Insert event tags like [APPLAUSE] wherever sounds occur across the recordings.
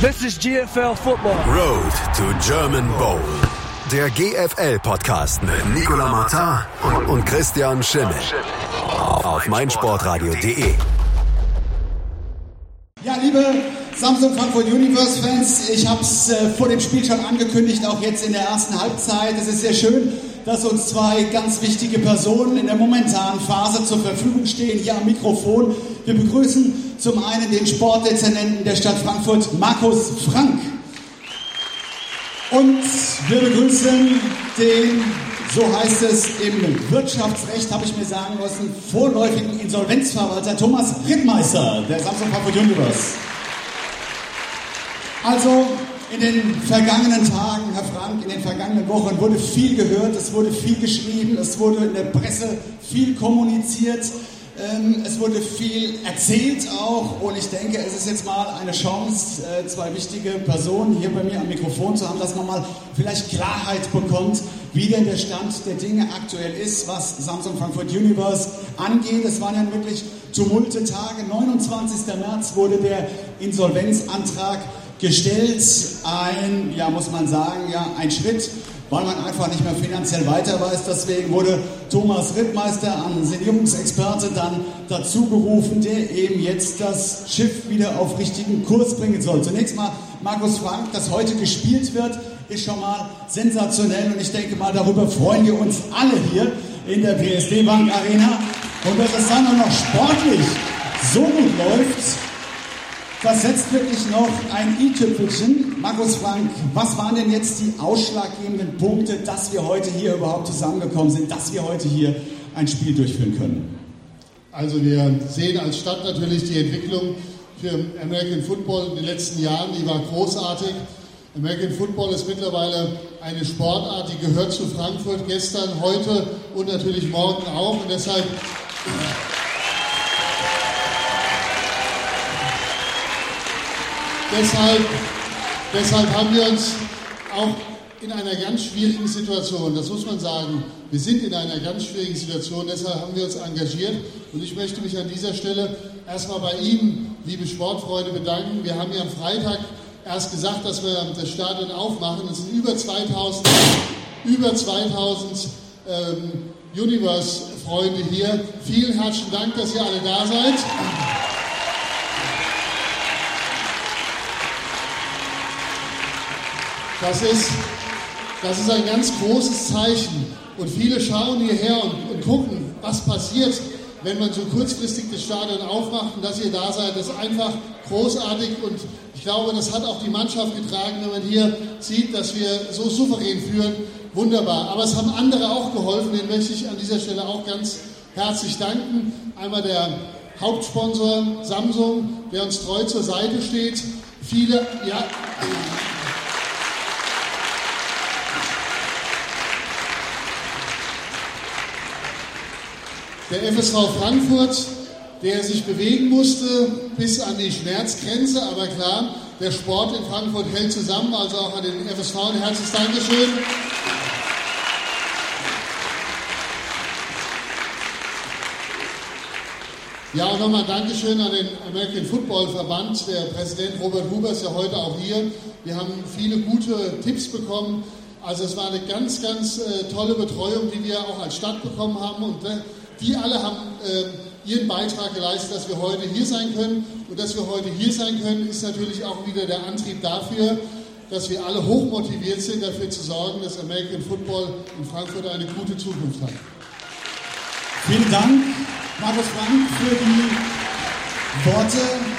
This is GFL Football. Road to German Bowl. Der GFL-Podcast mit Nicola Martin und Christian Schimmel. Auf meinsportradio.de. Ja, liebe Samsung Frankfurt Universe Fans, ich habe es äh, vor dem Spiel schon angekündigt, auch jetzt in der ersten Halbzeit. Es ist sehr schön, dass uns zwei ganz wichtige Personen in der momentanen Phase zur Verfügung stehen, hier am Mikrofon. Wir begrüßen zum einen den Sportdezernenten der Stadt Frankfurt, Markus Frank. Und wir begrüßen den, so heißt es im Wirtschaftsrecht, habe ich mir sagen lassen, vorläufigen Insolvenzverwalter Thomas Rittmeister der Samsung Frankfurt Universe. Also, in den vergangenen Tagen, Herr Frank, in den vergangenen Wochen wurde viel gehört, es wurde viel geschrieben, es wurde in der Presse viel kommuniziert, es wurde viel erzählt auch und ich denke, es ist jetzt mal eine Chance, äh, zwei wichtige Personen hier bei mir am Mikrofon zu haben, dass man mal vielleicht Klarheit bekommt, wie denn der Stand der Dinge aktuell ist, was Samsung Frankfurt Universe angeht. Es waren ja wirklich tumulte Tage. 29. März wurde der Insolvenzantrag gestellt. Ein, ja, muss man sagen, ja, ein Schritt, weil man einfach nicht mehr finanziell weiter weiß. Deswegen wurde Thomas Rittmeister, ein Sanierungsexperte, dann dazu gerufen, der eben jetzt das Schiff wieder auf richtigen Kurs bringen soll. Zunächst mal Markus Frank, das heute gespielt wird, ist schon mal sensationell und ich denke mal, darüber freuen wir uns alle hier in der PSD Bank Arena. Und dass es dann auch noch sportlich so gut läuft, das setzt wirklich noch ein i-Tüpfelchen. Markus Frank, was waren denn jetzt die ausschlaggebenden Punkte, dass wir heute hier überhaupt zusammengekommen sind, dass wir heute hier ein Spiel durchführen können? Also wir sehen als Stadt natürlich die Entwicklung für American Football in den letzten Jahren, die war großartig. American Football ist mittlerweile eine Sportart, die gehört zu Frankfurt gestern, heute und natürlich morgen auch. Und deshalb Deshalb, deshalb haben wir uns auch in einer ganz schwierigen Situation, das muss man sagen, wir sind in einer ganz schwierigen Situation, deshalb haben wir uns engagiert und ich möchte mich an dieser Stelle erstmal bei Ihnen, liebe Sportfreunde, bedanken. Wir haben ja am Freitag erst gesagt, dass wir das Stadion aufmachen. Es sind über 2000, über 2000 ähm, Universe-Freunde hier. Vielen herzlichen Dank, dass ihr alle da seid. Das ist, das ist ein ganz großes Zeichen. Und viele schauen hierher und, und gucken, was passiert, wenn man so kurzfristig das Stadion aufmacht und dass ihr da seid. Das ist einfach großartig und ich glaube, das hat auch die Mannschaft getragen, wenn man hier sieht, dass wir so souverän führen. Wunderbar. Aber es haben andere auch geholfen, den möchte ich an dieser Stelle auch ganz herzlich danken. Einmal der Hauptsponsor Samsung, der uns treu zur Seite steht. Viele, ja. Der FSV Frankfurt, der sich bewegen musste bis an die Schmerzgrenze, aber klar, der Sport in Frankfurt hält zusammen, also auch an den FSV ein herzliches Dankeschön. Ja, und nochmal Dankeschön an den American Football Verband. Der Präsident Robert Huber ist ja heute auch hier. Wir haben viele gute Tipps bekommen. Also es war eine ganz, ganz äh, tolle Betreuung, die wir auch als Stadt bekommen haben. Und äh, die alle haben äh, ihren Beitrag geleistet, dass wir heute hier sein können. Und dass wir heute hier sein können, ist natürlich auch wieder der Antrieb dafür, dass wir alle hochmotiviert sind, dafür zu sorgen, dass American Football in Frankfurt eine gute Zukunft hat. Vielen Dank, Markus Frank, für die Worte.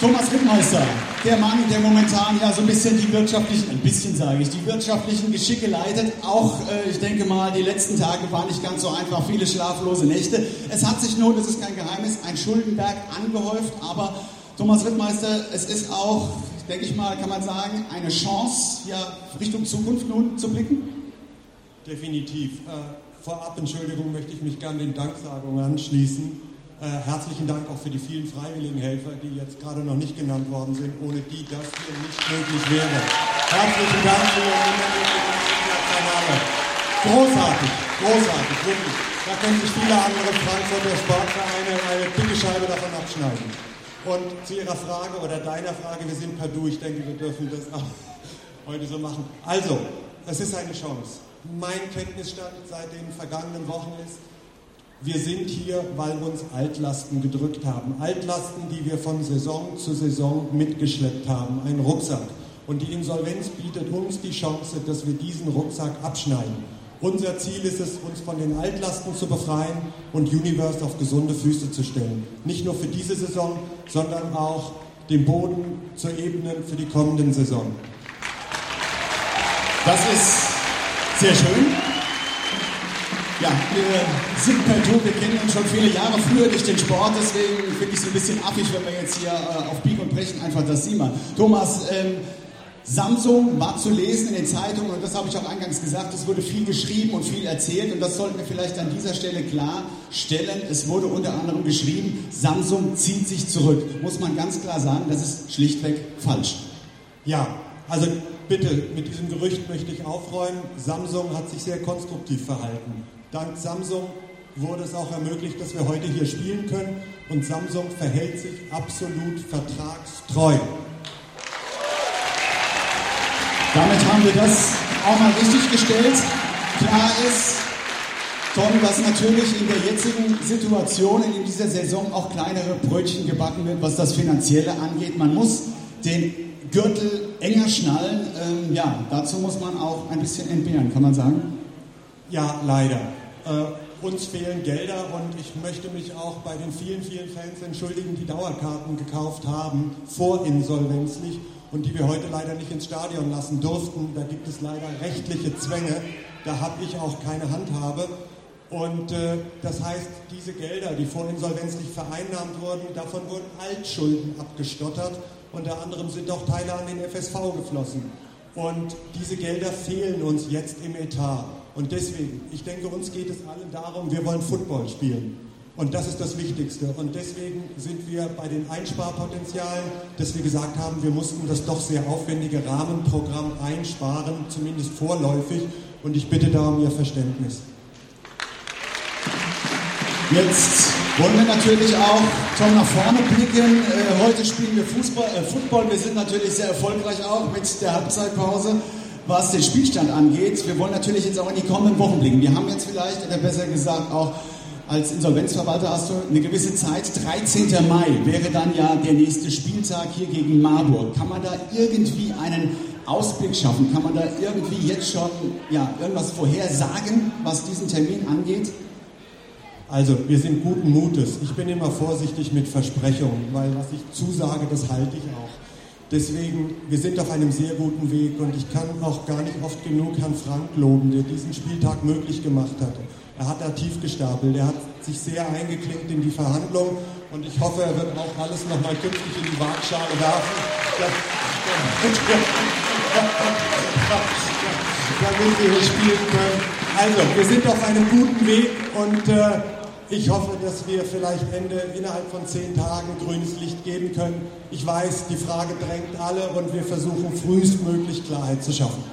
Thomas Rittmeister, der Mann, der momentan ja so ein bisschen die wirtschaftlichen, ein bisschen sage ich, die wirtschaftlichen Geschicke leitet. Auch, äh, ich denke mal, die letzten Tage waren nicht ganz so einfach, viele schlaflose Nächte. Es hat sich nun, das ist kein Geheimnis, ein Schuldenberg angehäuft, aber Thomas Rittmeister, es ist auch, denke ich mal, kann man sagen, eine Chance, ja, Richtung Zukunft nun zu blicken? Definitiv. Äh, vorab, Entschuldigung, möchte ich mich gerne den Danksagungen anschließen herzlichen Dank auch für die vielen freiwilligen Helfer, die jetzt gerade noch nicht genannt worden sind, ohne die das hier nicht möglich wäre. Herzlichen Dank für Ihre. Großartig, großartig, wirklich. Da können sich viele andere Frankfurter Sportvereine eine dicke Scheibe davon abschneiden. Und zu Ihrer Frage oder deiner Frage, wir sind per Du, ich denke, wir dürfen das auch [LAUGHS] heute so machen. Also, es ist eine Chance. Mein Kenntnisstand seit den vergangenen Wochen ist, wir sind hier, weil uns Altlasten gedrückt haben. Altlasten, die wir von Saison zu Saison mitgeschleppt haben. Ein Rucksack. Und die Insolvenz bietet uns die Chance, dass wir diesen Rucksack abschneiden. Unser Ziel ist es, uns von den Altlasten zu befreien und Universe auf gesunde Füße zu stellen. Nicht nur für diese Saison, sondern auch den Boden zu ebnen für die kommenden Saison. Das ist sehr schön. Ja, wir sind per Tour, wir kennen uns schon viele Jahre früher durch den Sport, deswegen finde ich es ein bisschen affig, wenn wir jetzt hier äh, auf Bieg und Brechen einfach das sehen. Thomas, ähm, Samsung war zu lesen in den Zeitungen und das habe ich auch eingangs gesagt, es wurde viel geschrieben und viel erzählt und das sollten wir vielleicht an dieser Stelle klarstellen. Es wurde unter anderem geschrieben, Samsung zieht sich zurück. Muss man ganz klar sagen, das ist schlichtweg falsch. Ja, also bitte, mit diesem Gerücht möchte ich aufräumen. Samsung hat sich sehr konstruktiv verhalten. Dank Samsung wurde es auch ermöglicht, dass wir heute hier spielen können und Samsung verhält sich absolut vertragstreu. Damit haben wir das auch mal richtig gestellt. Klar ist, Tom, dass natürlich in der jetzigen Situation, in dieser Saison auch kleinere Brötchen gebacken wird, was das Finanzielle angeht. Man muss den Gürtel enger schnallen. Ähm, ja, dazu muss man auch ein bisschen entbehren, kann man sagen? Ja, leider. Äh, uns fehlen Gelder und ich möchte mich auch bei den vielen, vielen Fans entschuldigen, die Dauerkarten gekauft haben, vorinsolvenzlich und die wir heute leider nicht ins Stadion lassen durften. Da gibt es leider rechtliche Zwänge. Da habe ich auch keine Handhabe. Und äh, das heißt, diese Gelder, die vorinsolvenzlich vereinnahmt wurden, davon wurden Altschulden abgestottert. Unter anderem sind auch Teile an den FSV geflossen. Und diese Gelder fehlen uns jetzt im Etat. Und deswegen, ich denke, uns geht es allen darum, wir wollen Football spielen. Und das ist das Wichtigste. Und deswegen sind wir bei den Einsparpotenzialen, dass wir gesagt haben, wir mussten das doch sehr aufwendige Rahmenprogramm einsparen, zumindest vorläufig. Und ich bitte da um Ihr Verständnis. Jetzt wollen wir natürlich auch schon nach vorne blicken. Äh, heute spielen wir Fußball, äh, Football. Wir sind natürlich sehr erfolgreich auch mit der Halbzeitpause, was den Spielstand angeht. Wir wollen natürlich jetzt auch in die kommenden Wochen blicken. Wir haben jetzt vielleicht, oder besser gesagt auch als Insolvenzverwalter hast du eine gewisse Zeit. 13. Mai wäre dann ja der nächste Spieltag hier gegen Marburg. Kann man da irgendwie einen Ausblick schaffen? Kann man da irgendwie jetzt schon ja, irgendwas vorhersagen, was diesen Termin angeht? Also, wir sind guten Mutes. Ich bin immer vorsichtig mit Versprechungen, weil was ich zusage, das halte ich auch. Deswegen, wir sind auf einem sehr guten Weg und ich kann auch gar nicht oft genug Herrn Frank loben, der diesen Spieltag möglich gemacht hat. Er hat da tief gestapelt, er hat sich sehr eingeklinkt in die Verhandlungen und ich hoffe, er wird auch alles nochmal künftig in die Waagschale werfen, damit wir hier spielen können. Also, wir sind auf einem guten Weg und äh, ich hoffe, dass wir vielleicht Ende innerhalb von zehn Tagen grünes Licht geben können. Ich weiß, die Frage drängt alle und wir versuchen frühestmöglich Klarheit zu schaffen.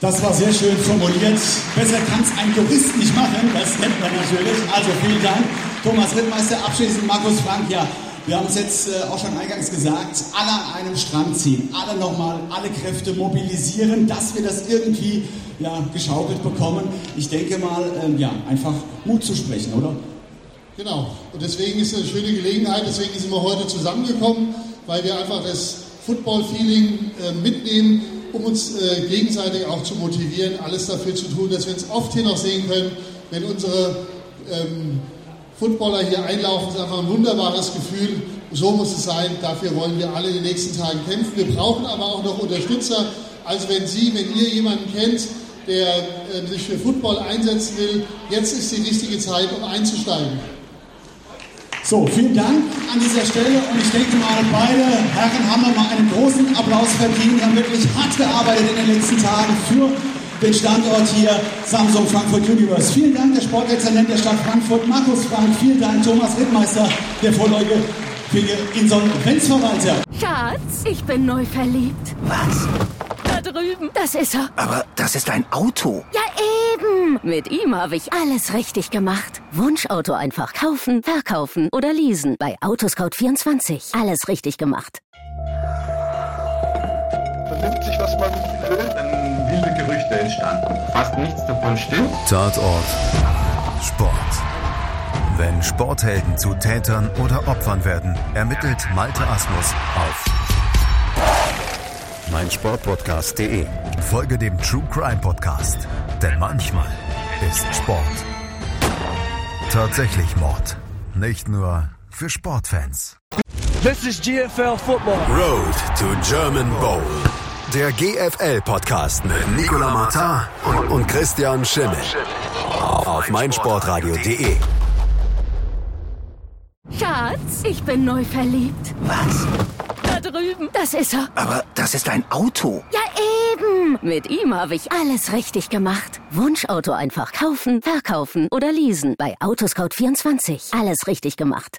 Das war sehr schön formuliert. Besser kann es ein Jurist nicht machen, das nennt man natürlich. Also vielen Dank. Thomas Rittmeister, abschließend Markus Frank. Ja, wir haben es jetzt äh, auch schon eingangs gesagt, alle an einem Strang ziehen, alle nochmal, alle Kräfte mobilisieren, dass wir das irgendwie ja, geschaukelt bekommen. Ich denke mal, ähm, ja, einfach Mut zu sprechen, oder? Genau. Und deswegen ist es eine schöne Gelegenheit, deswegen sind wir heute zusammengekommen, weil wir einfach das Football-Feeling äh, mitnehmen um uns äh, gegenseitig auch zu motivieren, alles dafür zu tun, dass wir uns oft hier noch sehen können, wenn unsere ähm, Footballer hier einlaufen, ist einfach ein wunderbares Gefühl. So muss es sein. Dafür wollen wir alle in den nächsten Tagen kämpfen. Wir brauchen aber auch noch Unterstützer. Also wenn Sie, wenn ihr jemanden kennt, der äh, sich für Football einsetzen will, jetzt ist die richtige Zeit, um einzusteigen. So, vielen Dank an dieser Stelle und ich denke mal, beide Herren haben mal einen großen Applaus verdient, haben wirklich hart gearbeitet in den letzten Tagen für den Standort hier Samsung Frankfurt Universe. Vielen Dank, der Sportexzellent der Stadt Frankfurt, Markus Frank. Vielen Dank, Thomas Rittmeister, der Vorläuge für Ihr Insolvenzverwalter. Schatz, ich bin neu verliebt. Was? Da drüben. Das ist er. Aber das ist ein Auto. Ja, eben. Mit ihm habe ich alles richtig gemacht. Wunschauto einfach kaufen, verkaufen oder leasen. Bei Autoscout24. Alles richtig gemacht. Gerüchte entstanden. Fast nichts davon stimmt. Tatort Sport. Wenn Sporthelden zu Tätern oder Opfern werden, ermittelt Malte Asmus auf meinsportpodcast.de. Folge dem True Crime Podcast, denn manchmal ist Sport tatsächlich Mord. Nicht nur für Sportfans. This is GFL Football. Road to German Bowl. Der GFL-Podcast mit Nicola Martin und, und Christian Schimmel. Auf meinsportradio.de. Schatz, ich bin neu verliebt. Was? Da drüben. Das ist er. Aber das ist ein Auto. Ja, eben. Mit ihm habe ich alles richtig gemacht. Wunschauto einfach kaufen, verkaufen oder leasen. Bei Autoscout24. Alles richtig gemacht.